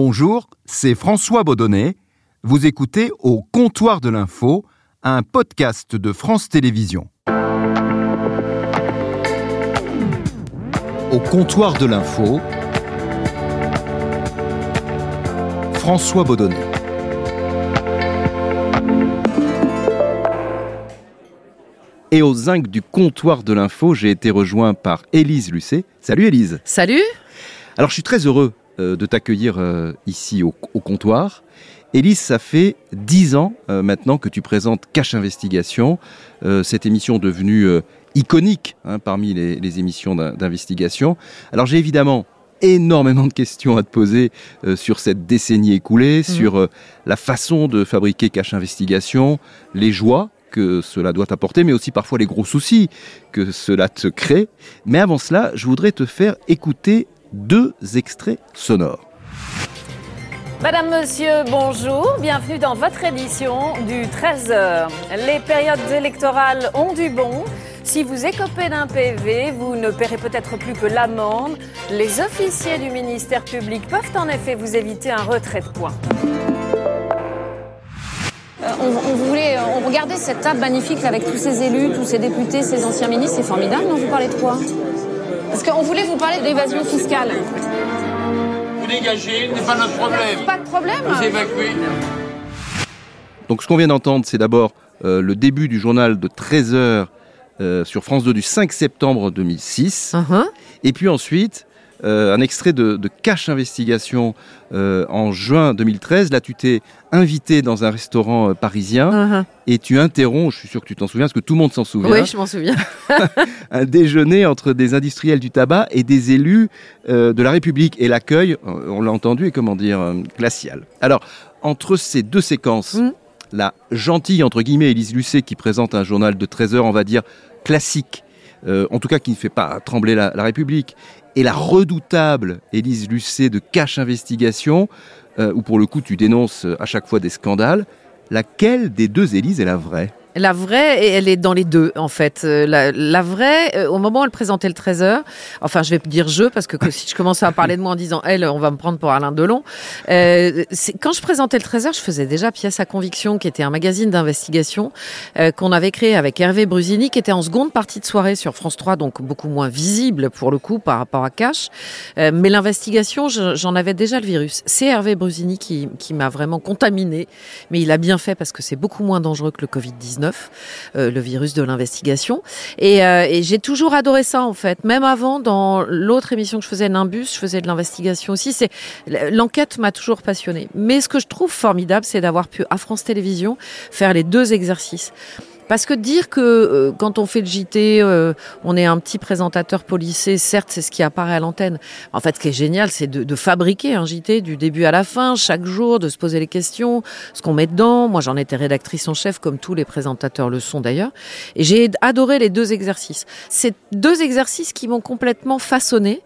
Bonjour, c'est François Baudonnet. Vous écoutez Au comptoir de l'info, un podcast de France Télévisions. Au comptoir de l'info, François Baudonnet. Et au zinc du comptoir de l'info, j'ai été rejoint par Élise Lucet. Salut Élise. Salut. Alors je suis très heureux de t'accueillir euh, ici au, au, comptoir. Élise, ça fait dix ans euh, maintenant que tu présentes Cache Investigation, cette émission devenue iconique hein, parmi les, les émissions d'investigation. Alors j'ai évidemment énormément de questions à te poser euh, sur cette décennie écoulée, mmh. sur euh, la façon de fabriquer Cache Investigation, les joies que cela doit apporter, mais aussi parfois les gros soucis que cela te crée. Mais avant cela, je voudrais te faire écouter deux extraits sonores. Madame, Monsieur, bonjour. Bienvenue dans votre édition du 13h. Les périodes électorales ont du bon. Si vous écopez d'un PV, vous ne paierez peut-être plus que l'amende. Les officiers du ministère public peuvent en effet vous éviter un retrait de points. Euh, on, on, voulait, on regardait cette table magnifique avec tous ces élus, tous ces députés, ces anciens ministres. C'est formidable, non Vous parlez de quoi? Parce qu'on voulait vous parler d'évasion fiscale. Vous dégagez, n'est pas notre problème. Pas de problème. Vous évacuez. Donc ce qu'on vient d'entendre, c'est d'abord euh, le début du journal de 13 heures euh, sur France 2 du 5 septembre 2006. Uh -huh. Et puis ensuite, euh, un extrait de, de Cache Investigation euh, en juin 2013. Là, tu t'es invité dans un restaurant euh, parisien Uh -huh. et tu interromps, je suis sûr que tu t'en souviens, parce que tout le monde s'en souvient, Oui, je m'en souviens. un déjeuner entre des industriels du tabac et des élus de la République. Et l'accueil, on l'a entendu, est comment dire, glacial. Alors, entre ces deux séquences, Mm. la gentille, entre guillemets, Élise Lucet, qui présente un journal de 13 heures, on va dire, classique, euh, en tout cas qui ne fait pas trembler la, la République, et la redoutable Élise Lucet de Cache Investigation, euh, où pour le coup tu dénonces à chaque fois des scandales, laquelle des deux Élise est la vraie? La vraie, elle est dans les deux, en fait. Euh, La, vraie, euh, au moment où elle présentait le 13h, enfin, je vais dire je, parce que, si je commençais à parler de moi en disant elle, on va me prendre pour Alain Delon. Euh, quand je présentais le 13h, je faisais déjà Pièce à conviction, qui était un magazine d'investigation qu'on avait créé avec Hervé Brusini, qui était en seconde partie de soirée sur France 3, donc beaucoup moins visible pour le coup par rapport à Cash. Mais l'investigation, je- j'en avais déjà le virus. C'est Hervé Brusini qui, qui m'a vraiment contaminé, mais il a bien fait parce que c'est beaucoup moins dangereux que le Covid-19, euh, le virus de l'investigation. Et, euh, et j'ai toujours adoré ça en fait. Même avant, dans l'autre émission que je faisais, Nimbus, je faisais de l'investigation aussi. C'est l'enquête m'a toujours passionné. Mais ce que je trouve formidable, c'est d'avoir pu à France Télévisions faire les deux exercices. Parce que dire que euh, quand on fait le JT, euh, on est un petit présentateur policé, certes, c'est ce qui apparaît à l'antenne. En fait, ce qui est génial, c'est de, de fabriquer un JT du début à la fin, chaque jour, de se poser les questions, ce qu'on met dedans. Moi, j'en étais rédactrice en chef, comme tous les présentateurs le sont d'ailleurs. Et j'ai adoré les deux exercices. C'est deux exercices qui m'ont complètement façonné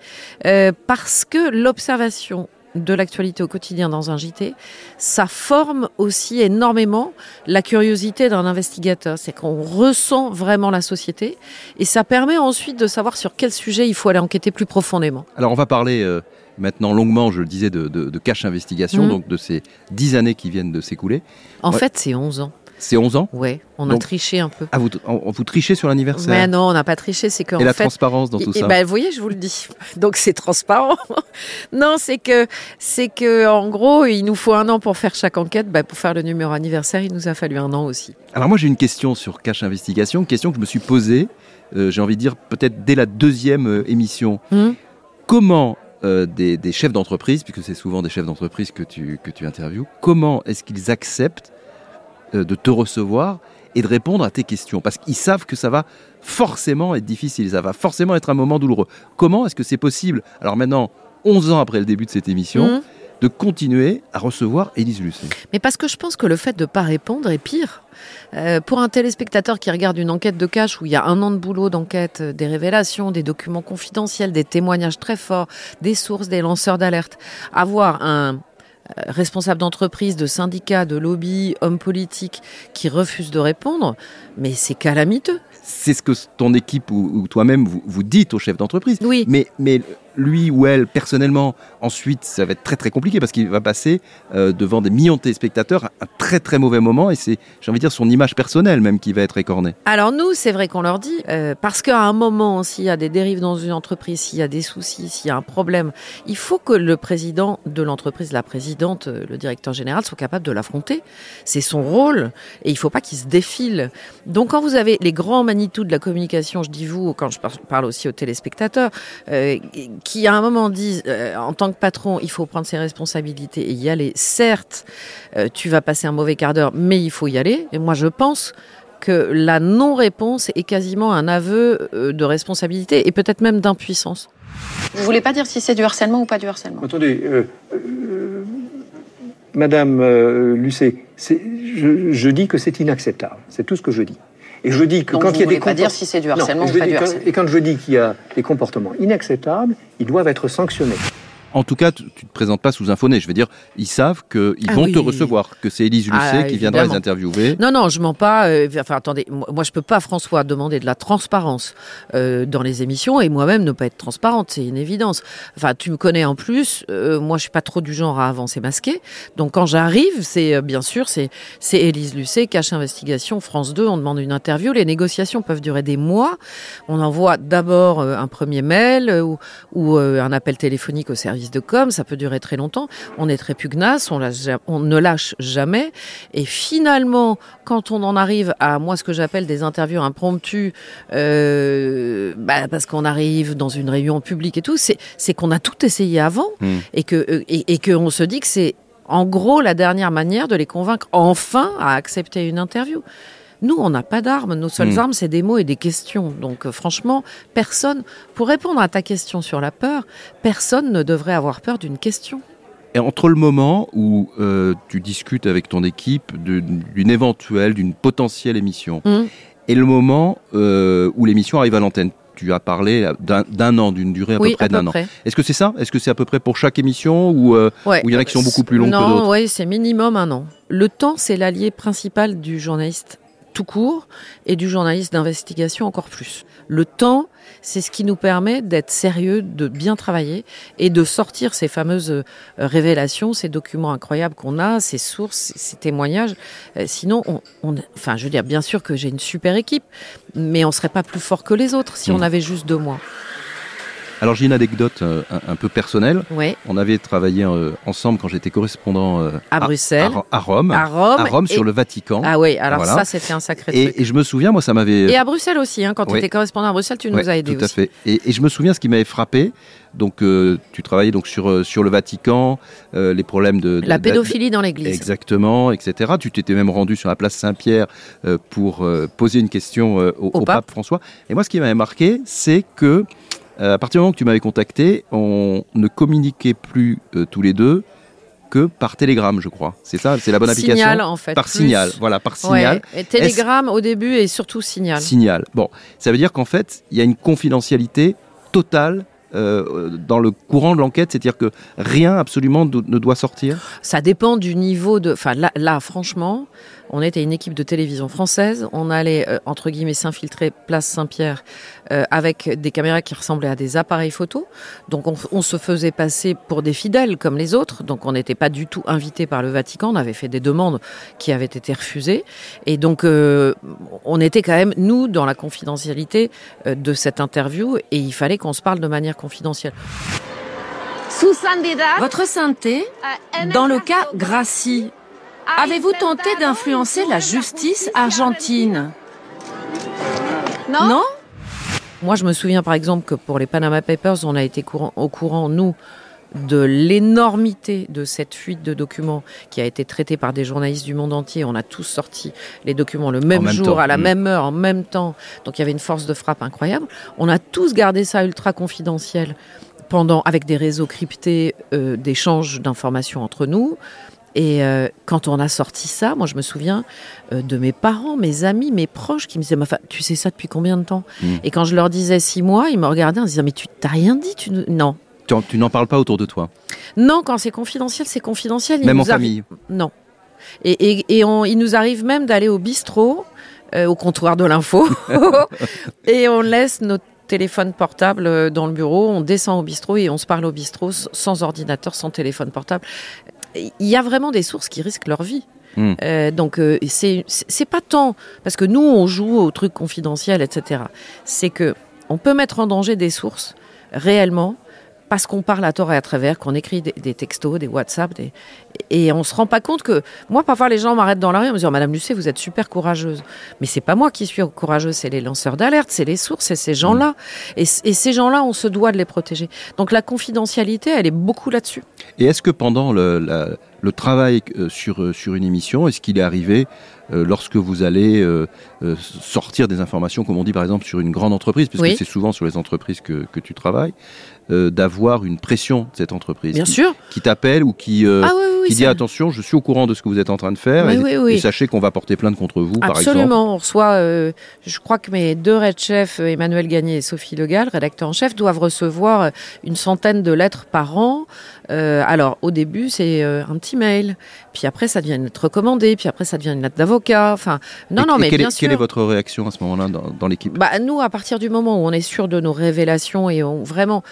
euh, parce que l'observation de l'actualité au quotidien dans un JT, ça forme aussi énormément la curiosité d'un investigateur. C'est qu'on ressent vraiment la société et ça permet ensuite de savoir sur quel sujet il faut aller enquêter plus profondément. Alors on va parler euh, maintenant longuement, je le disais, de, de, de Cache Investigation, Mhm. donc de ces dix années qui viennent de s'écouler. En Ouais. fait, c'est 11 ans. C'est 11 ans Ouais, on a Donc, triché un peu. Ah, vous, on- vous trichez sur l'anniversaire Mais non, on n'a pas triché, c'est qu'en Et la fait, transparence dans tout Et- ça ben, vous voyez, je vous le dis. Donc c'est transparent. non, c'est que c'est que en gros, il nous faut un an pour faire chaque enquête. Ben, pour faire le numéro anniversaire, il nous a fallu un an aussi. Alors moi j'ai une question sur Cache Investigation, une question que je me suis posée, euh, j'ai envie de dire peut-être dès la deuxième euh, émission. Hum Comment euh, des, des chefs d'entreprise, puisque c'est souvent des chefs d'entreprise que tu, que tu interviews, comment est-ce qu'ils acceptent de te recevoir et de répondre à tes questions Parce qu'ils savent que ça va forcément être difficile, ça va forcément être un moment douloureux. Comment est-ce que c'est possible, alors maintenant, 11 ans après le début de cette émission, Hum. de continuer à recevoir Élise Lucet? Mais parce que je pense que le fait de ne pas répondre est pire. Euh, pour un téléspectateur qui regarde une enquête de cash où il y a un an de boulot d'enquête, euh, des révélations, des documents confidentiels, des témoignages très forts, des sources, des lanceurs d'alerte, avoir un euh, responsable d'entreprise, de syndicat, de lobby, homme politique qui refuse de répondre, mais c'est calamiteux. c'est ce que ton équipe ou, ou toi-même vous, vous dites aux chefs d'entreprise. Oui. Mais, mais lui ou elle, personnellement, ensuite, ça va être très très compliqué parce qu'il va passer euh, devant des millions de téléspectateurs un très très mauvais moment et c'est, j'ai envie de dire, son image personnelle même qui va être écornée. Alors nous, c'est vrai qu'on leur dit, euh, parce qu'à un moment, s'il y a des dérives dans une entreprise, s'il y a des soucis, s'il y a un problème, il faut que le président de l'entreprise, la présidente, euh, le directeur général soit capable de l'affronter. C'est son rôle et il ne faut pas qu'il se défile. Donc quand vous avez les grands Manitou de la communication, je dis vous, quand je parle aussi aux téléspectateurs, qui à un moment disent, euh, en tant que patron, il faut prendre ses responsabilités et y aller. Certes, euh, tu vas passer un mauvais quart d'heure, mais il faut y aller. Et moi, je pense que la non-réponse est quasiment un aveu de responsabilité et peut-être même d'impuissance. Vous voulez pas dire si c'est du harcèlement ou pas du harcèlement? Attendez, Madame Lucet, je, je dis que c'est inacceptable. C'est tout ce que je dis. Et je dis que quand il y a des pas dire si c'est du harcèlement ou pas du harcèlement. Et quand je dis qu'il y a des comportements inacceptables, ils doivent être sanctionnés. En tout cas, tu ne te présentes pas sous un faux Je veux dire, ils savent qu'ils ah vont te recevoir, que c'est Élise Lucet ah, qui viendra les interviewer. Non, non, je mens pas. Euh, enfin, attendez, moi, je peux pas, François, demander de la transparence euh, dans les émissions et moi-même ne pas être transparente. C'est une évidence. Enfin, tu me connais en plus. Euh, moi, je suis pas trop du genre à avancer masqué. Donc, quand j'arrive, c'est bien sûr, c'est c'est Élise Lucet, cache investigation, France 2. On demande une interview. Les négociations peuvent durer des mois. On envoie d'abord un premier mail ou, ou un appel téléphonique au service de com, ça peut durer très longtemps. On est très pugnace, on, on ne lâche jamais. Et finalement, quand on en arrive à moi ce que j'appelle des interviews impromptues, euh, bah, parce qu'on arrive dans une réunion publique et tout, c'est qu'on a tout essayé avant hmm. et que euh, et, et qu'on se dit que c'est en gros la dernière manière de les convaincre enfin à accepter une interview. Nous, on n'a pas d'armes. Nos seules hmm. armes, c'est des mots et des questions. Donc, euh, franchement, personne, pour répondre à ta question sur la peur, personne ne devrait avoir peur d'une question. Et entre le moment où euh, tu discutes avec ton équipe d'une éventuelle, d'une potentielle émission, hmm. et le moment euh, où l'émission arrive à l'antenne, tu as parlé d'un an, d'une durée à peu près d'un an. Est-ce que c'est ça? Est-ce que c'est à peu près pour chaque émission ou il y en a qui sont beaucoup plus longs que d'autres? Non, oui, c'est minimum un an. Le temps, c'est l'allié principal du journaliste tout court et du journaliste d'investigation encore plus. Le temps, c'est ce qui nous permet d'être sérieux, de bien travailler et de sortir ces fameuses euh, révélations, ces documents incroyables qu'on a, ces sources, ces témoignages. Euh, sinon, on, enfin, je veux dire, bien sûr que j'ai une super équipe, mais on serait pas plus fort que les autres si on mmh. avait juste deux mois. Alors j'ai une anecdote euh, un, peu personnelle. On avait travaillé euh, ensemble quand j'étais correspondant euh, à, Bruxelles, à, Rome, à Rome, sur le Vatican. Ah oui, alors ça c'était un sacré et, truc. Et je me souviens, moi ça m'avait. Et à Bruxelles aussi, hein, quand tu étais correspondant à Bruxelles, tu nous as aidés Tout à fait. Et, je me souviens ce qui m'avait frappé. Donc tu travaillais donc sur sur le Vatican, les problèmes de, la pédophilie dans l'Église. Exactement, etc. Tu t'étais même rendu sur la place Saint-Pierre pour poser une question au, au, pape François. Et moi, ce qui m'avait marqué, c'est que à partir du moment que tu m'avais contacté, on ne communiquait plus euh, tous les deux que par télégramme, je crois. C'est ça, c'est la bonne application. Signal en fait. Par signal, voilà, par signal. Et télégramme au début et surtout signal. Signal. Bon, ça veut dire qu'en fait, il y a une confidentialité totale euh, dans le courant de l'enquête, c'est-à-dire que rien absolument ne doit sortir? Ça dépend du niveau de... Enfin là, franchement, on était une équipe de télévision française, on allait, euh, entre guillemets, s'infiltrer place Saint-Pierre euh, avec des caméras qui ressemblaient à des appareils photo. Donc on, se faisait passer pour des fidèles comme les autres, donc on n'était pas du tout invité par le Vatican, on avait fait des demandes qui avaient été refusées. Et donc on était quand même, nous, dans la confidentialité de cette interview, et il fallait qu'on se parle de manière confidentielle. Votre sainteté, dans le cas Gracie, avez-vous tenté d'influencer la justice argentine? Non, Moi, je me souviens par exemple que pour les Panama Papers, on a été au courant, nous, de l'énormité de cette fuite de documents qui a été traitée par des journalistes du monde entier. On a tous sorti les documents le même, jour, à la mm. même heure, en même temps. Donc il y avait une force de frappe incroyable. On a tous gardé ça ultra confidentiel pendant, avec des réseaux cryptés euh, d'échanges d'informations entre nous. Et euh, quand on a sorti ça, moi je me souviens euh, de mes parents, mes amis, mes proches qui me disaient enfin, Tu sais ça depuis combien de temps? Mm. Et quand je leur disais six mois, ils me regardaient en disant Mais tu t'as rien dit tu... Non, tu, n'en parles pas autour de toi? Non, quand c'est confidentiel, c'est confidentiel. même en famille? Non. Et, il nous arrive même d'aller au bistrot, euh, au comptoir de l'info, et on laisse notre téléphone portable dans le bureau, on descend au bistrot et on se parle au bistrot sans ordinateur, sans téléphone portable. Il y a vraiment des sources qui risquent leur vie. Hmm. Euh, donc euh, c'est pas tant parce que nous on joue aux trucs confidentiels, etc. C'est que on peut mettre en danger des sources réellement parce qu'on parle à tort et à travers, qu'on écrit des, des textos, des WhatsApp, des, et on se rend pas compte que moi parfois les gens m'arrêtent dans la rue en me disant Madame Lucet vous êtes super courageuse, mais c'est pas moi qui suis courageuse, c'est les lanceurs d'alerte, c'est les sources, c'est ces gens-là, et, c- et ces gens-là on se doit de les protéger. Donc la confidentialité elle est beaucoup là-dessus. Et est-ce que pendant le, la- le travail euh, sur, euh, sur une émission, est-ce qu'il est arrivé, euh, lorsque vous allez sortir des informations, comme on dit par exemple sur une grande entreprise, puisque Oui. c'est souvent sur les entreprises que, que tu travailles, d'avoir une pression de cette entreprise Bien qui, sûr. qui t'appelle ou qui, ah oui oui, oui qui dit attention, je suis au courant de ce que vous êtes en train de faire et, sachez qu'on va porter plainte contre vous, par exemple. Absolument. On reçoit, euh, je crois que mes deux red chefs, Emmanuel Gagné et Sophie Legal, rédacteurs en chef, doivent recevoir une centaine de lettres par an. Euh, alors, au début, c'est euh, un petit mail. Puis après, ça devient une lettre recommandée. Puis après, ça devient une lettre d'avocat. Enfin, non, Et- non, et mais quelle, bien est, sûr. quelle est votre réaction à ce moment-là dans, dans l'équipe? Bah, nous, à partir du moment où on est sûr de nos révélations et on vraiment,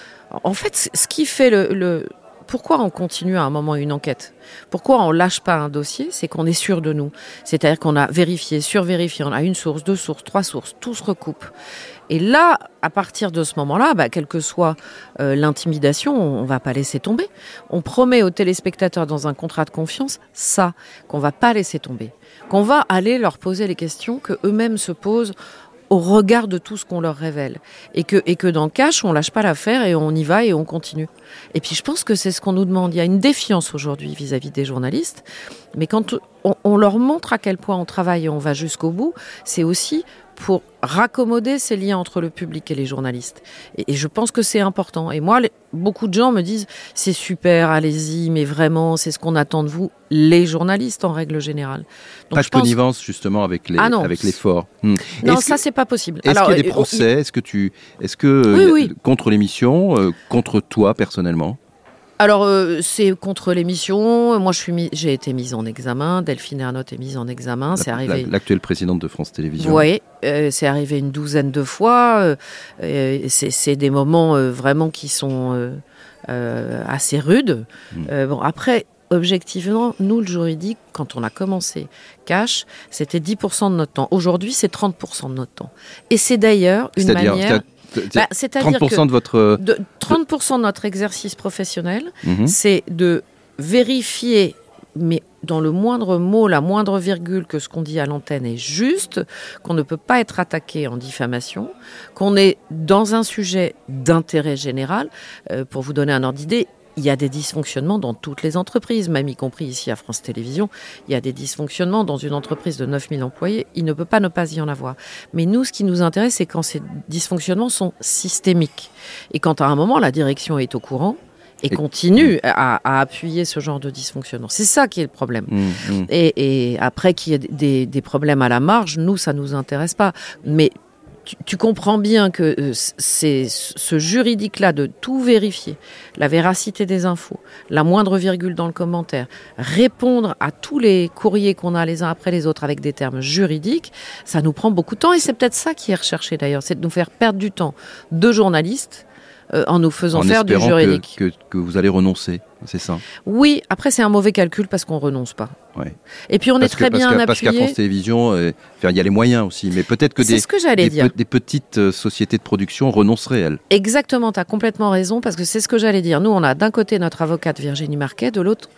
en fait, ce qui fait le, le pourquoi on continue à un moment une enquête? Pourquoi on lâche pas un dossier? C'est qu'on est sûr de nous. C'est-à-dire qu'on a vérifié, survérifié, on a une source, deux sources, trois sources, tout se recoupe. Et là, à partir de ce moment-là, bah, quelle que soit euh, l'intimidation, on, on va pas laisser tomber. On promet aux téléspectateurs dans un contrat de confiance ça, qu'on va pas laisser tomber, qu'on va aller leur poser les questions que eux-mêmes se posent au regard de tout ce qu'on leur révèle. Et que, et que dans cash, on lâche pas l'affaire et on y va et on continue. Et puis je pense que c'est ce qu'on nous demande. Il y a une défiance aujourd'hui vis-à-vis des journalistes. Mais quand on, on leur montre à quel point on travaille et on va jusqu'au bout, c'est aussi pour raccommoder ces liens entre le public et les journalistes. Et, et je pense que c'est important. Et moi, les- beaucoup de gens me disent, c'est super, allez-y, mais vraiment, c'est ce qu'on attend de vous, les journalistes en règle générale. Donc, Pas je de pense- connivence justement avec les Ah non. avec l'effort. Hmm. Non, Est-ce ça, c'est pas possible. Est-ce qu'il y a des euh, procès? Est-ce que tu, est-ce que euh, Oui, oui. contre l'émission, euh, contre toi personnellement? Alors, euh, c'est contre l'émission. Moi, je suis mis- j'ai été mise en examen. Delphine Ernotte est mise en examen. C'est arrivé. la- L'actuelle présidente de France Télévisions. Voyez, euh, c'est arrivé une douzaine de fois. euh, c'est des moments vraiment qui sont assez rudes. Mm. Euh, bon, après, objectivement, nous, le juridique, quand on a commencé Cash, c'était 10% de notre temps. Aujourd'hui, c'est 30% de notre temps. Et c'est d'ailleurs une manière... c'est- Bah, C'est-à-dire 30% que de votre. de 30% de notre exercice professionnel, Mhm. c'est de vérifier, mais dans le moindre mot, la moindre virgule que ce qu'on dit à l'antenne est juste, qu'on ne peut pas être attaqué en diffamation, qu'on est dans un sujet d'intérêt général. Euh, pour vous donner un ordre d'idée, il y a des dysfonctionnements dans toutes les entreprises, même y compris ici à France Télévisions. Il y a des dysfonctionnements dans une entreprise de 9000 employés. Il ne peut pas ne pas y en avoir. Mais nous, ce qui nous intéresse, c'est quand ces dysfonctionnements sont systémiques. Et quand à un moment, la direction est au courant et, Et- continue à, à appuyer ce genre de dysfonctionnement. C'est ça qui est le problème. Mhm, mhm. Et, et après qu'il y ait des, des problèmes à la marge, nous, ça nous intéresse pas. Mais tu, tu comprends bien que euh, c'est ce juridique-là de tout vérifier, la véracité des infos, la moindre virgule dans le commentaire, répondre à tous les courriers qu'on a les uns après les autres avec des termes juridiques, ça nous prend beaucoup de temps. Et c'est peut-être ça qui est recherché d'ailleurs, c'est de nous faire perdre du temps de journalistes euh, en nous faisant en faire du espérant que, juridique. que, que vous allez renoncer, c'est ça. Oui, après c'est un mauvais calcul parce qu'on renonce pas. Ouais. Et puis on Parce est très que- parce bien qu'à- Parce qu'à appuyé. France Télévisions, euh, il y a les moyens aussi, mais peut-être que des, ce que j'allais des, dire. pe- des petites euh, sociétés de production renonceraient elles. Exactement, tu as complètement raison, parce que c'est ce que j'allais dire. Nous, on a d'un côté notre avocate Virginie Marquet, de l'autre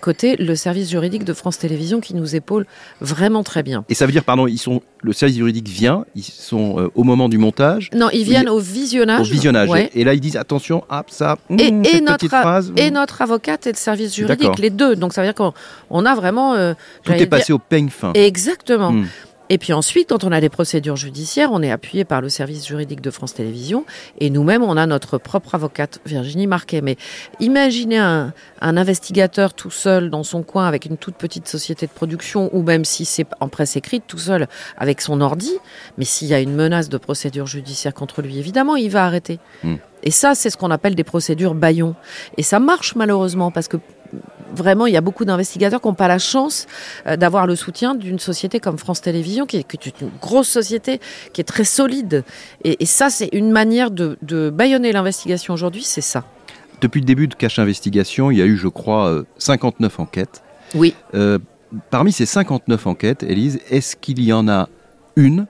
côté le service juridique de France Télévisions qui nous épaule vraiment très bien. Et ça veut dire, pardon, ils sont, le service juridique vient, ils sont euh, au moment du montage, Non, ils viennent au visionnage. au visionnage, ouais. et, et là ils disent attention, hop, ça, Et, hum, et cette notre, petite phrase, et hum. notre avocate et le service juridique, les deux. Donc ça veut dire qu'on on a vraiment... euh, tout est passé dire- au peigne fin. Exactement. Hum. Et puis ensuite, quand on a des procédures judiciaires, on est appuyé par le service juridique de France Télévisions et nous-mêmes, on a notre propre avocate, Virginie Marquet. Mais imaginez un, un investigateur tout seul dans son coin avec une toute petite société de production ou même si c'est en presse écrite, tout seul avec son ordi. Mais s'il y a une menace de procédure judiciaire contre lui, évidemment, il va arrêter. Hmm. Et ça, c'est ce qu'on appelle des procédures baillons. Et ça marche malheureusement parce que vraiment, il y a beaucoup d'investigateurs qui n'ont pas la chance euh, d'avoir le soutien d'une société comme France Télévisions, qui est, une grosse société, qui est très solide. Et, et ça, c'est une manière de, de bâillonner l'investigation aujourd'hui, c'est ça. Depuis le début de Cache Investigation, il y a eu, je crois, 59 enquêtes. Oui. Euh, parmi ces 59 enquêtes, Élise, est-ce qu'il y en a une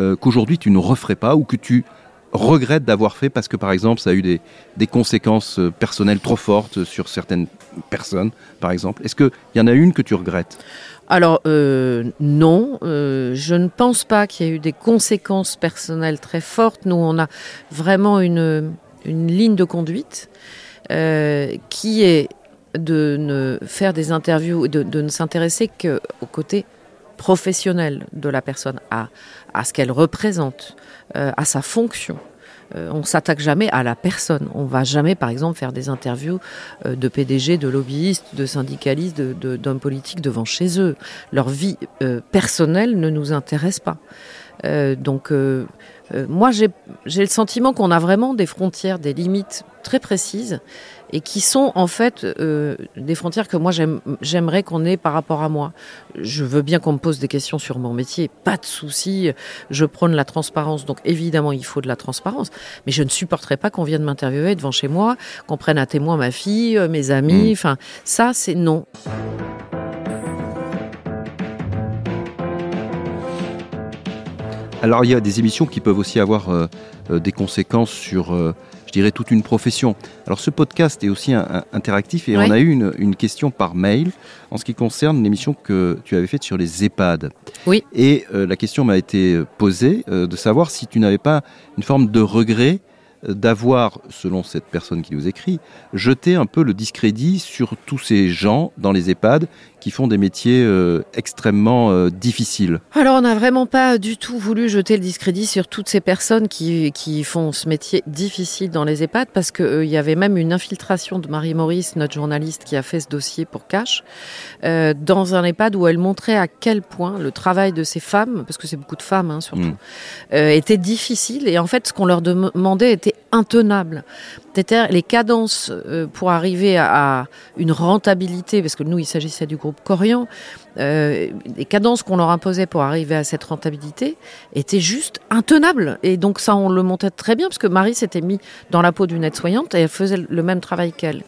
euh, qu'aujourd'hui tu ne referais pas ou que tu regrettes d'avoir fait parce que, par exemple, ça a eu des, conséquences euh, personnelles trop fortes sur certaines personnes, par exemple. Est-ce qu'il y en a une que tu regrettes? Alors euh, non, euh, je ne pense pas qu'il y ait eu des conséquences personnelles très fortes. Nous, on a vraiment une, une ligne de conduite qui est de ne faire des interviews, de, de ne s'intéresser qu'au côté professionnel de la personne, à, à ce qu'elle représente, à sa fonction. Euh, on s'attaque jamais à la personne. On va jamais, par exemple, faire des interviews euh, de PDG, de lobbyistes, de syndicalistes, d'hommes de, politiques devant chez eux. Leur vie euh, personnelle ne nous intéresse pas. Euh, donc, euh, moi, j'ai le sentiment qu'on a vraiment des frontières, des limites très précises et qui sont en fait euh, des frontières que moi j'aimerais qu'on ait par rapport à moi. Je veux bien qu'on me pose des questions sur mon métier, pas de souci. Je prône la transparence, donc évidemment il faut de la transparence, mais je ne supporterai pas qu'on vienne m'interviewer devant chez moi, qu'on prenne à témoin ma fille, mes amis. Enfin, ça c'est non. Alors il y a des émissions qui peuvent aussi avoir euh, des conséquences sur, euh, je dirais, toute une profession. Alors ce podcast est aussi un, un, interactif et oui. on a eu une, une, question par mail en ce qui concerne l'émission que tu avais faite sur les EHPAD. Oui. Et euh, la question m'a été posée euh, de savoir si tu n'avais pas une forme de regret d'avoir, selon cette personne qui nous écrit, jeté un peu le discrédit sur tous ces gens dans les EHPAD qui font des métiers euh, extrêmement euh, difficiles. Alors on n'a vraiment pas du tout voulu jeter le discrédit sur toutes ces personnes qui, qui font ce métier difficile dans les EHPAD parce qu'il euh, y avait même une infiltration de Marie Maurice, notre journaliste qui a fait ce dossier pour Cash, dans un EHPAD où elle montrait à quel point le travail de ces femmes, parce que c'est beaucoup de femmes hein, surtout, mmh. était difficile et en fait ce qu'on leur demandait était intenable. C'est-à-dire les cadences euh, pour arriver à, une rentabilité, parce que nous, il s'agissait du groupe Corian, euh, les cadences qu'on leur imposait pour arriver à cette rentabilité étaient juste intenables. Et donc ça, on le montait très bien, parce que Marie s'était mis dans la peau d'une aide-soignante et elle faisait le même travail qu'elle.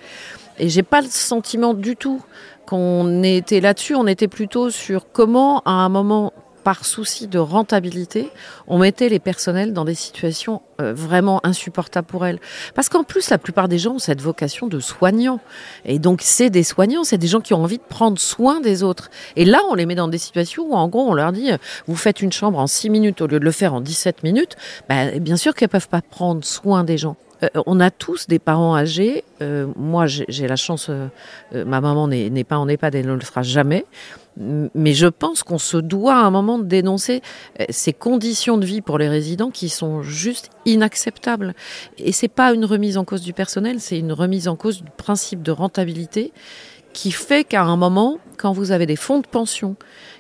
Et j'ai pas le sentiment du tout qu'on était là-dessus, on était plutôt sur comment, à un moment par souci de rentabilité, on mettait les personnels dans des situations euh, vraiment insupportables pour elles. Parce qu'en plus, la plupart des gens ont cette vocation de soignants. Et donc, c'est des soignants, c'est des gens qui ont envie de prendre soin des autres. Et là, on les met dans des situations où, en gros, on leur dit, vous faites une chambre en 6 minutes au lieu de le faire en 17 minutes. Ben, bien sûr qu'elles peuvent pas prendre soin des gens. Euh, on a tous des parents âgés. Euh, moi, j'ai la chance, ma maman n'est pas en EHPAD et ne le sera jamais. Mais je pense qu'on se doit à un moment de dénoncer ces conditions de vie pour les résidents qui sont juste inacceptables. Et c'est pas une remise en cause du personnel, c'est une remise en cause du principe de rentabilité qui fait qu'à un moment, quand vous avez des fonds de pension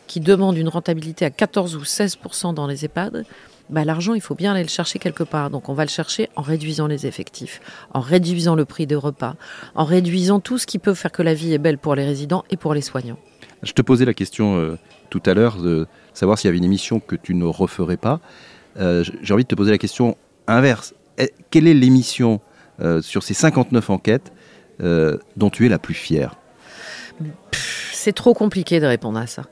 qui demandent une rentabilité à 14 ou 16% dans les EHPAD, bah, l'argent, il faut bien aller le chercher quelque part. Donc on va le chercher en réduisant les effectifs, en réduisant le prix des repas, en réduisant tout ce qui peut faire que la vie est belle pour les résidents et pour les soignants. Je te posais la question euh, tout à l'heure de savoir s'il y avait une émission que tu ne referais pas. Euh, J'ai envie de te poser la question inverse. Quelle est l'émission euh, sur ces 59 enquêtes dont tu es la plus fière? C'est trop compliqué de répondre à ça.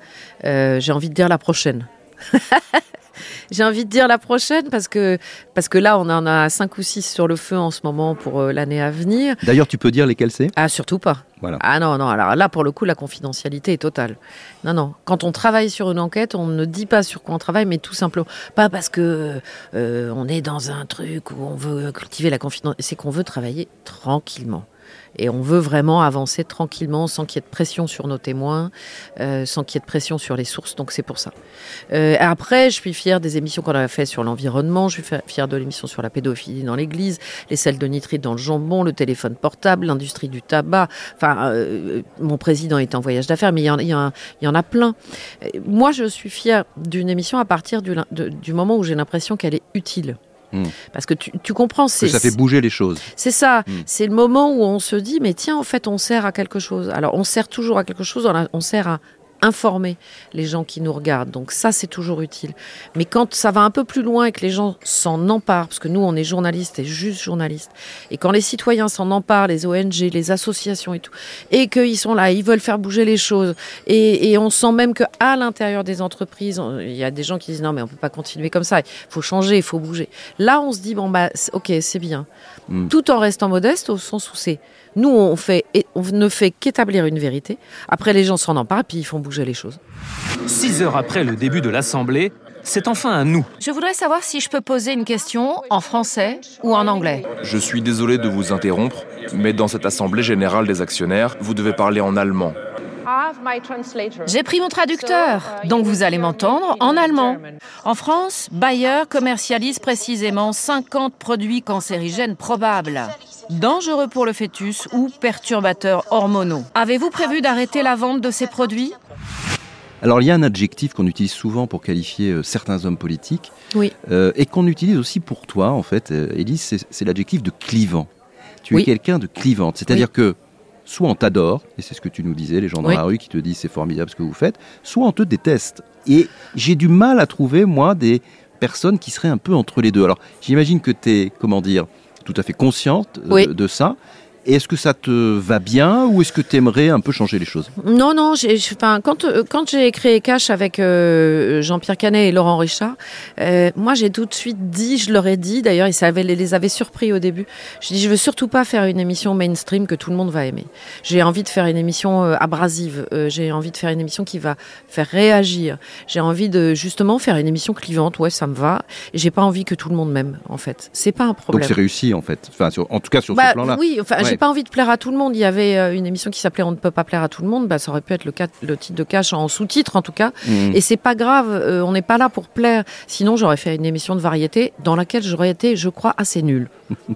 J'ai envie de dire la prochaine. j'ai envie de dire la prochaine parce que parce que là on en a cinq ou six sur le feu en ce moment pour euh, l'année à venir. D'ailleurs, tu peux dire lesquels c'est? Ah surtout pas. Voilà. Ah non non, alors là pour le coup la confidentialité est totale. Non non, quand on travaille sur une enquête, on ne dit pas sur quoi on travaille mais tout simplement pas parce que euh, on est dans un truc où on veut cultiver la confidentialité, c'est qu'on veut travailler tranquillement et on veut vraiment avancer tranquillement sans qu'il y ait de pression sur nos témoins, euh, sans qu'il y ait de pression sur les sources. Donc c'est pour ça. Euh, après, je suis fière des émissions qu'on a fait sur l'environnement. Je suis fière de l'émission sur la pédophilie dans l'Église, les sels de nitrite dans le jambon, le téléphone portable, l'industrie du tabac. Enfin, euh, mon président est en voyage d'affaires, mais il y, en, a plein. Moi, je suis fière d'une émission à partir du moment où j'ai l'impression qu'elle est utile. Hmm. Parce que tu, tu comprends, Que c'est ça fait bouger les choses. c'est ça, Mm. c'est le moment où on se dit, mais tiens, en fait, on sert à quelque chose. Alors, on sert toujours à quelque chose, on sert à informer les gens qui nous regardent. Donc ça, c'est toujours utile. Mais quand ça va un peu plus loin et que les gens s'en emparent, parce que nous, on est journalistes et juste journalistes, et quand les citoyens s'en emparent, les ONG, les associations et tout, et qu'ils sont là, ils veulent faire bouger les choses, et, et on sent même que à l'intérieur des entreprises, il y a des gens qui disent non, mais on peut pas continuer comme ça, il faut changer, il faut bouger. Là, on se dit bon bah, ok, c'est bien, Mm. tout en restant modeste au sens où c'est nous, on fait, on ne fait qu'établir une vérité. Après, les gens s'en emparent, puis ils font bouger les choses. Six heures après le début de l'Assemblée, c'est enfin à nous. Je voudrais savoir si je peux poser une question en français ou en anglais. Je suis désolé de vous interrompre, mais dans cette assemblée générale des actionnaires, vous devez parler en allemand. J'ai pris mon traducteur, donc vous allez m'entendre en allemand. En France, Bayer commercialise précisément 50 produits cancérigènes probables, dangereux pour le fœtus ou perturbateurs hormonaux. Avez-vous prévu d'arrêter la vente de ces produits? Alors il y a un adjectif qu'on utilise souvent pour qualifier euh, certains hommes politiques, Oui. euh, et qu'on utilise aussi pour toi, en fait, euh, Élise, c'est- c'est l'adjectif de clivant. Tu es quelqu'un de clivante, c'est-à-dire que soit on t'adore, et c'est ce que tu nous disais, les gens dans Oui. la rue qui te disent c'est formidable ce que vous faites, soit on te déteste. Et j'ai du mal à trouver, moi, des personnes qui seraient un peu entre les deux. Alors j'imagine que tu es, comment dire, tout à fait consciente euh, Oui. de ça. Et est-ce que ça te va bien ou est-ce que tu aimerais un peu changer les choses? Non, non, j'ai, enfin, quand, euh, quand j'ai créé Cash avec euh, Jean-Pierre Canet et Laurent Richard, euh, moi j'ai tout de suite dit, je leur ai dit, d'ailleurs ils savaient, les, les avaient surpris au début, je dis je veux surtout pas faire une émission mainstream que tout le monde va aimer. J'ai envie de faire une émission euh, abrasive, j'ai envie de faire une émission qui va faire réagir, j'ai envie de justement faire une émission clivante, ouais ça me va, et j'ai pas envie que tout le monde m'aime en fait. C'est pas un problème. Donc c'est réussi en fait, enfin, sur- en tout cas sur Bah, ce plan-là. Oui, enfin, Ouais. J'ai pas envie de plaire à tout le monde. Il y avait euh, une émission qui s'appelait On ne peut pas plaire à tout le monde. Bah, ça aurait pu être le, titre de cash en sous-titre en tout cas. Mhm. Et c'est pas grave. euh, on n'est pas là pour plaire. Sinon, j'aurais fait une émission de variété dans laquelle j'aurais été, je crois, assez nulle.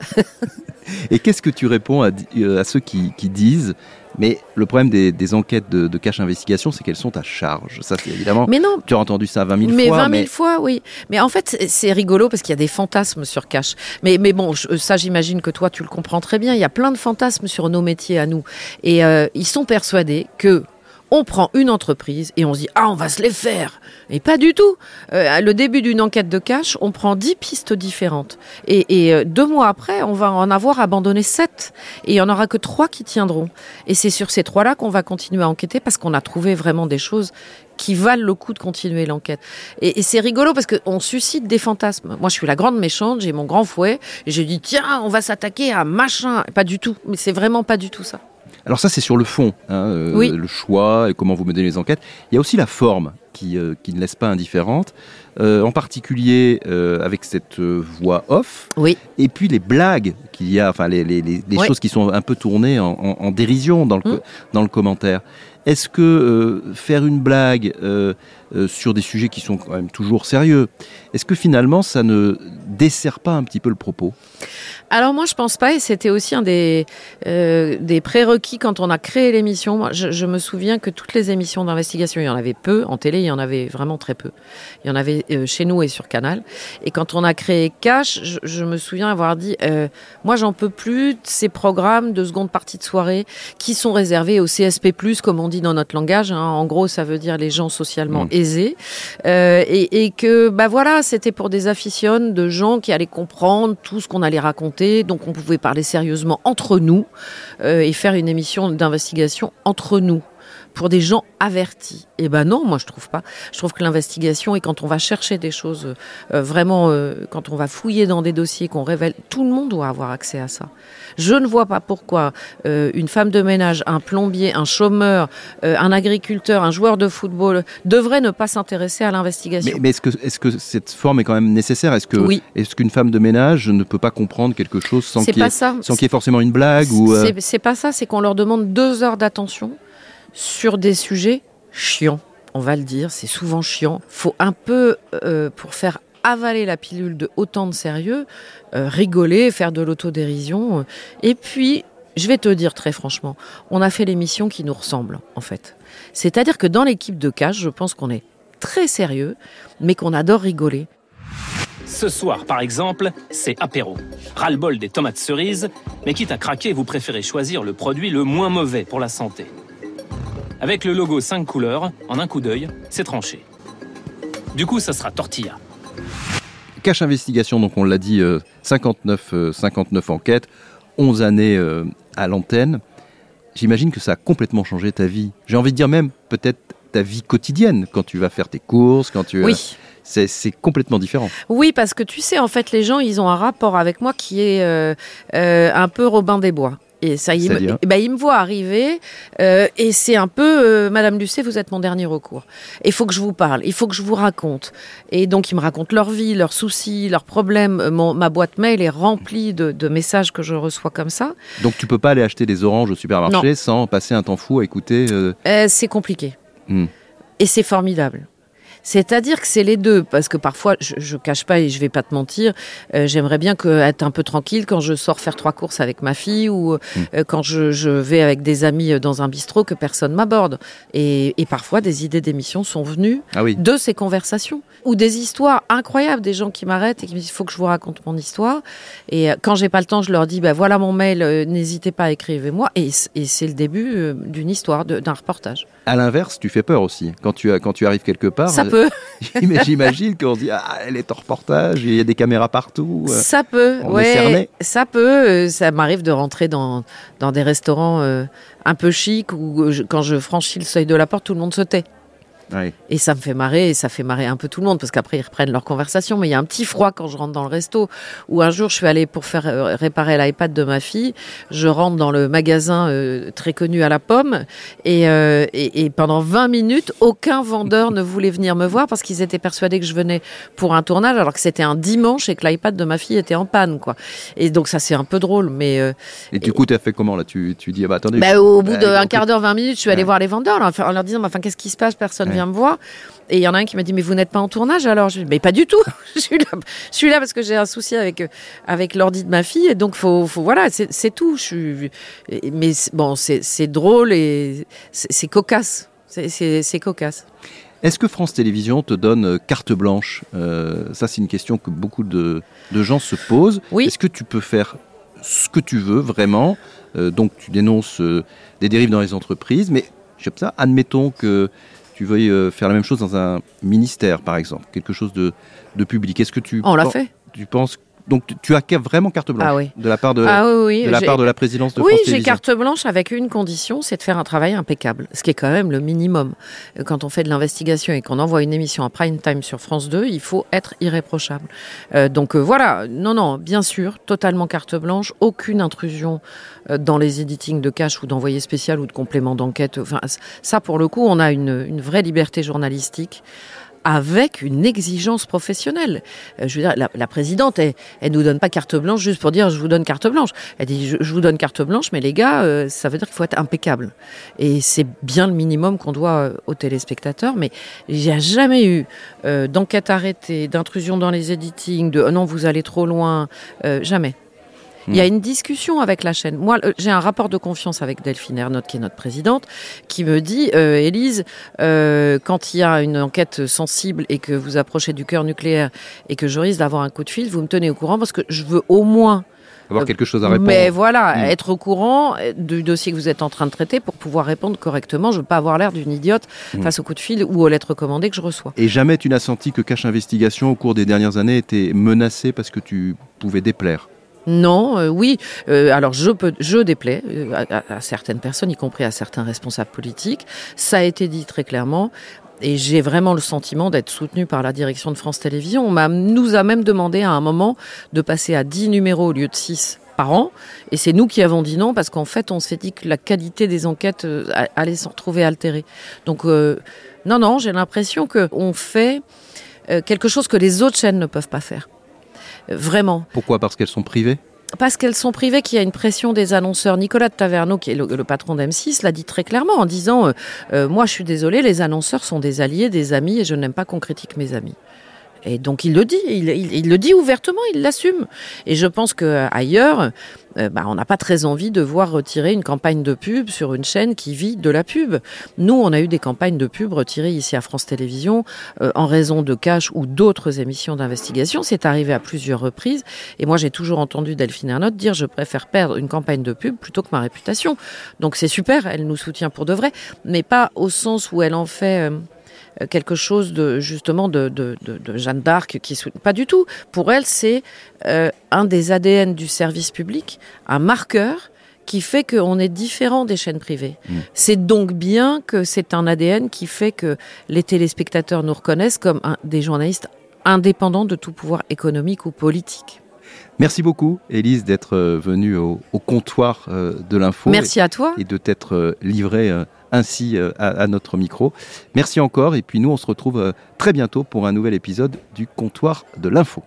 Et qu'est-ce que tu réponds à, euh, à ceux qui, qui disent mais le problème des, des enquêtes de, de cache investigation, c'est qu'elles sont à charge. Ça, c'est évidemment. Mais non. Tu as entendu ça 20 000 mais fois. 20 000 mais fois, oui. Mais en fait, c'est- rigolo parce qu'il y a des fantasmes sur Cash. Mais, mais bon, je- ça, j'imagine que toi, tu le comprends très bien. Il y a plein de fantasmes sur nos métiers à nous. Et euh, ils sont persuadés que on prend une entreprise et on se dit ah on va se les faire et pas du tout Euh, le début d'une enquête de cash on prend dix pistes différentes et, euh, deux mois après on va en avoir abandonné sept et il y en aura que trois qui tiendront et c'est sur ces trois là qu'on va continuer à enquêter parce qu'on a trouvé vraiment des choses qui valent le coup de continuer l'enquête. Et, et c'est rigolo parce qu'on suscite des fantasmes. Moi, je suis la grande méchante, j'ai mon grand fouet, et je dis tiens, on va s'attaquer à machin. Pas du tout, mais c'est vraiment pas du tout ça. Alors ça, c'est sur le fond, hein, euh, Oui. le choix et comment vous menez les enquêtes. Il y a aussi la forme qui, euh, qui ne laisse pas indifférente, euh, en particulier euh, avec cette voix off. Oui. Et puis les blagues qu'il y a, enfin les, les, choses qui sont un peu tournées en, en- en dérision dans le, co- Mm. dans le commentaire. Est-ce que faire une blague sur des sujets qui sont quand même toujours sérieux, est-ce que finalement ça ne dessert pas un petit peu le propos? Alors moi je pense pas et c'était aussi un des des prérequis quand on a créé l'émission. Moi, je, je me souviens que toutes les émissions d'investigation, il y en avait peu en télé, il y en avait vraiment très peu. Il y en avait euh, chez nous et sur Canal. Et quand on a créé Cash, je, je me souviens avoir dit euh, moi j'en peux plus de ces programmes de seconde partie de soirée qui sont réservés au CSP+ comme on dit dans notre langage. hein. En gros, ça veut dire les gens socialement Mm. aisés euh, et, et que bah voilà, c'était pour des aficionnes de gens qui allaient comprendre tout ce qu'on allait raconter, donc on pouvait parler sérieusement entre nous et faire une émission d'investigation entre nous pour des gens avertis. Eh ben non, moi je trouve pas. Je trouve que l'investigation et quand on va chercher des choses euh, vraiment, euh, quand on va fouiller dans des dossiers qu'on révèle, tout le monde doit avoir accès à ça. Je ne vois pas pourquoi euh, une femme de ménage, un plombier, un chômeur, euh, un agriculteur, un joueur de football devrait ne pas s'intéresser à l'investigation. Mais, mais est-ce que, cette forme est quand même nécessaire? Est-ce que Oui. est-ce qu'une femme de ménage ne peut pas comprendre quelque chose sans qu'il y, y ait forcément une blague ou euh, C'est pas ça, c'est qu'on leur demande deux heures d'attention sur des sujets chiants. On va le dire, c'est souvent chiant. Faut un peu, euh, pour faire avaler la pilule de autant de sérieux, euh, rigoler, faire de l'autodérision. Et puis, je vais te dire très franchement, on a fait l'émission qui nous ressemble, en fait. C'est-à-dire que dans l'équipe de Cash, je pense qu'on est très sérieux, mais qu'on adore rigoler. Ce soir, par exemple, c'est apéro. Ras-le-bol des tomates cerises, mais quitte à craquer, vous préférez choisir le produit le moins mauvais pour la santé. Avec le logo 5 couleurs, en un coup d'œil, c'est tranché. Du coup, ça sera tortilla. Cache Investigation, donc on l'a dit, 59, euh, 59 euh, enquêtes, 11 années euh, à l'antenne. J'imagine que ça a complètement changé ta vie. J'ai envie de dire même peut-être ta vie quotidienne quand tu vas faire tes courses, quand tu... Oui. C'est complètement différent. Oui, parce que tu sais, en fait, les gens, ils ont un rapport avec moi qui est un peu Robin des Bois. Et ça, il, me, bah, il me voit arriver euh, et c'est un peu, euh, Madame Lucet, vous êtes mon dernier recours. Il faut que je vous parle, il faut que je vous raconte. Et donc, ils me racontent leur vie, leurs soucis, leurs problèmes. Euh, mon, ma boîte mail est remplie de, de, messages que je reçois comme ça. Donc, tu peux pas aller acheter des oranges au supermarché sans passer un temps fou à écouter euh, C'est compliqué. Hmm. Et c'est formidable. C'est-à-dire que c'est les deux, parce que parfois, je, je cache pas et je vais pas te mentir, euh, j'aimerais bien que, être un peu tranquille quand je sors faire trois courses avec ma fille ou euh, mm. quand je, je, vais avec des amis dans un bistrot que personne m'aborde. Et, et, parfois, des idées d'émission sont venues ah oui. de ces conversations ou des histoires incroyables, des gens qui m'arrêtent et qui me disent il faut que je vous raconte mon histoire. Et euh, quand j'ai pas le temps, je leur dis ben voilà mon mail, n'hésitez pas, écrivez-moi. Et, et c'est le début d'une histoire, d'un reportage. À l'inverse, tu fais peur aussi quand tu quand tu arrives quelque part. Ça peut J'imagine qu'on dit ah, elle est en reportage, il y a des caméras partout. Euh, ça peut, ouais, ça peut. Euh, ça m'arrive de rentrer dans, dans des restaurants euh, un peu chics où quand je franchis le seuil de la porte, tout le monde se tait. Et ça me fait marrer, et ça fait marrer un peu tout le monde, parce qu'après ils reprennent leur conversation. Mais il y a un petit froid quand je rentre dans le resto, où un jour je suis allée pour faire euh, réparer l'iPad de ma fille. Je rentre dans le magasin euh, très connu à la pomme, et, euh, et, et, pendant 20 minutes, aucun vendeur ne voulait venir me voir parce qu'ils étaient persuadés que je venais pour un tournage, alors que c'était un dimanche et que l'iPad de ma fille était en panne, quoi. Et donc ça c'est un peu drôle, mais. Euh, et du coup, tu as fait comment là? Tu, tu dis, ah bah attendez. Bah, au bout d'un quart d'heure, 20 minutes, je suis allée voir les vendeurs en leur disant, enfin, qu'est-ce qui se passe? Personne me voir. Et il y en a un qui m'a dit mais vous n'êtes pas en tournage alors? Je dis mais pas du tout. je suis là, je suis là parce que j'ai un souci avec avec l'ordi de ma fille et donc faut, faut voilà c'est tout. Je suis mais bon c'est drôle et c'est cocasse. C'est cocasse. Est-ce que France Télévisions te donne euh, carte blanche? Euh, Ça, c'est une question que beaucoup de, de gens se posent. Oui. Est-ce que tu peux faire ce que tu veux vraiment? Euh, Donc, tu dénonces euh, des dérives dans les entreprises, mais je sais pas, admettons que tu veuilles euh, faire la même chose dans un ministère, par exemple, quelque chose de, de public. Est-ce que tu... On l'a fait. Tu penses donc tu as vraiment carte blanche ah oui. de la part de, ah oui, de, la, part de la présidence de oui, France Oui, j'ai carte blanche avec une condition, c'est de faire un travail impeccable, ce qui est quand même le minimum. Quand on fait de l'investigation et qu'on envoie une émission à prime time sur France 2, il faut être irréprochable. Euh, donc euh, voilà, non, non, bien sûr, totalement carte blanche, aucune intrusion euh, dans les editings de cash ou d'envoyé spécial ou de complément d'enquête. Enfin, ça, pour le coup, on a une, une vraie liberté journalistique avec une exigence professionnelle. Euh, je veux dire, la, présidente, elle, elle nous donne pas carte blanche juste pour dire je vous donne carte blanche. Elle dit je, vous donne carte blanche, mais les gars, euh, ça veut dire qu'il faut être impeccable. Et c'est bien le minimum qu'on doit euh, aux téléspectateurs. Mais il n'y a jamais eu d'enquête arrêtée, d'intrusion dans les editings, de oh non vous allez trop loin, jamais. Il y a une discussion avec la chaîne. Moi, euh, j'ai un rapport de confiance avec Delphine Ernotte, qui est notre présidente, qui me dit, euh, Élise, euh, quand il y a une enquête sensible et que vous approchez du cœur nucléaire et que je risque d'avoir un coup de fil, vous me tenez au courant parce que je veux au moins avoir quelque chose à répondre. Mais voilà, mmh. être au courant du dossier que vous êtes en train de traiter pour pouvoir répondre correctement. Je ne veux pas avoir l'air d'une idiote mmh. face au coup de fil ou aux lettres commandées que je reçois. Et jamais tu n'as senti que Cache Investigation, au cours des dernières années, était menacé parce que tu pouvais déplaire? Non, euh, oui. Euh, alors je peux, je déplais euh, à, certaines personnes, y compris à certains responsables politiques. Ça a été dit très clairement. Et j'ai vraiment le sentiment d'être soutenu par la direction de France Télévisions. On nous a même demandé à un moment de passer à 10 numéros au lieu de 6 par an. Et c'est nous qui avons dit non parce qu'en fait, on s'est dit que la qualité des enquêtes euh, allait s'en retrouver altérée. Donc, euh, non, non, j'ai l'impression qu'on fait euh, quelque chose que les autres chaînes ne peuvent pas faire. Vraiment. Pourquoi Parce qu'elles sont privées parce qu'elles sont privées, qu'il y a une pression des annonceurs. Nicolas de Taverneau, qui est le, le patron d'M6, l'a dit très clairement en disant euh, euh, Moi, je suis désolé, les annonceurs sont des alliés, des amis, et je n'aime pas qu'on critique mes amis. Et donc il le dit, il, le dit ouvertement, il l'assume. Et je pense que ailleurs, euh, bah, on n'a pas très envie de voir retirer une campagne de pub sur une chaîne qui vit de la pub. Nous, on a eu des campagnes de pub retirées ici à France Télévisions euh, en raison de cash ou d'autres émissions d'investigation. C'est arrivé à plusieurs reprises. Et moi, j'ai toujours entendu Delphine Ernotte dire je préfère perdre une campagne de pub plutôt que ma réputation. Donc c'est super, elle nous soutient pour de vrai, mais pas au sens où elle en fait. Euh, quelque chose de justement de, de, de, Jeanne d'Arc qui pas du tout. Pour elle, c'est euh, un des ADN du service public, un marqueur qui fait qu'on est différent des chaînes privées. Mm. C'est donc bien que c'est un ADN qui fait que les téléspectateurs nous reconnaissent comme un, des journalistes indépendants de tout pouvoir économique ou politique. Merci beaucoup, Élise, d'être euh, venue au, comptoir euh, de l'info. Merci à toi. Et de t'être livrée ainsi euh, à, notre micro. Merci encore et puis nous on se retrouve euh, très bientôt pour un nouvel épisode du comptoir de l'info.